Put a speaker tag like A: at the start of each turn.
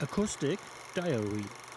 A: Acoustic Diary.